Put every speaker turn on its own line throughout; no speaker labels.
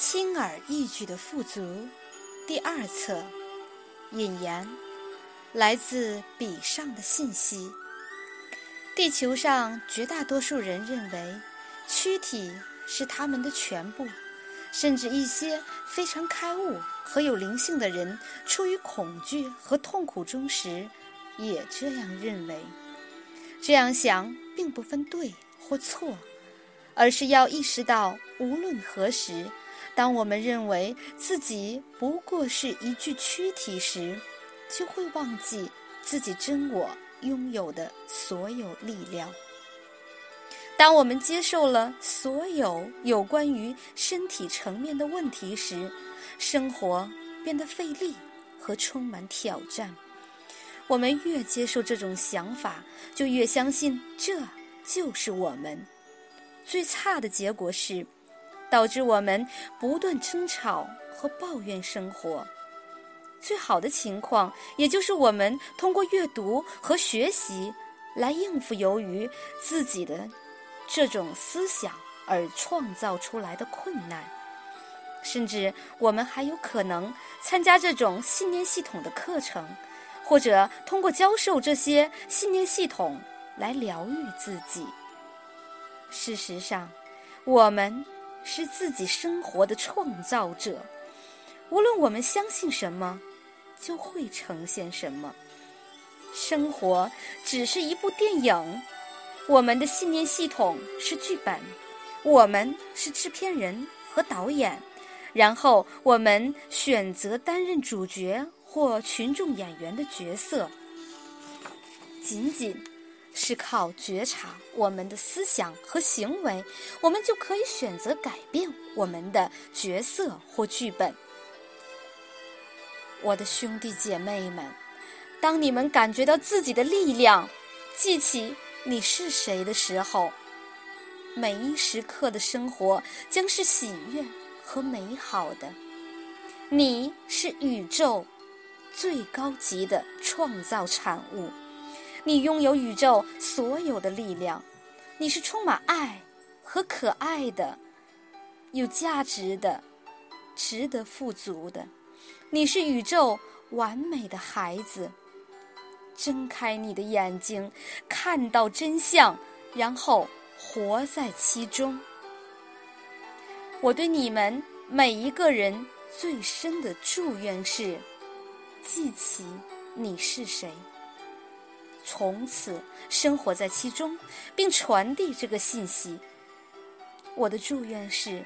轻而易举的富足，第二册，引言，来自笔上的信息。地球上绝大多数人认为，躯体是他们的全部，甚至一些非常开悟和有灵性的人，处于恐惧和痛苦中时，也这样认为。这样想并不分对或错，而是要意识到，无论何时。当我们认为自己不过是一具躯体时，就会忘记自己真我拥有的所有力量。当我们接受了所有有关于身体层面的问题时，生活变得费力和充满挑战。我们越接受这种想法，就越相信这就是我们。最差的结果是。导致我们不断争吵和抱怨生活。最好的情况，也就是我们通过阅读和学习来应付由于自己的这种思想而创造出来的困难。甚至我们还有可能参加这种信念系统的课程，或者通过教授这些信念系统来疗愈自己。事实上，我们。是自己生活的创造者，无论我们相信什么，就会呈现什么。生活只是一部电影，我们的信念系统是剧本，我们是制片人和导演，然后我们选择担任主角或群众演员的角色，仅仅。是靠觉察我们的思想和行为，我们就可以选择改变我们的角色或剧本。我的兄弟姐妹们，当你们感觉到自己的力量，记起你是谁的时候，每一时刻的生活将是喜悦和美好的。你是宇宙最高级的创造产物。你拥有宇宙所有的力量，你是充满爱和可爱的，有价值的，值得富足的。你是宇宙完美的孩子。睁开你的眼睛，看到真相，然后活在其中。我对你们每一个人最深的祝愿是：记起你是谁。从此生活在其中，并传递这个信息。我的祝愿是，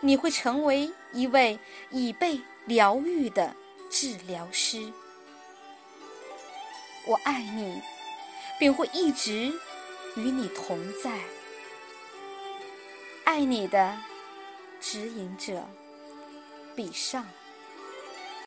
你会成为一位已被疗愈的治疗师。我爱你，并会一直与你同在。爱你的指引者，比上。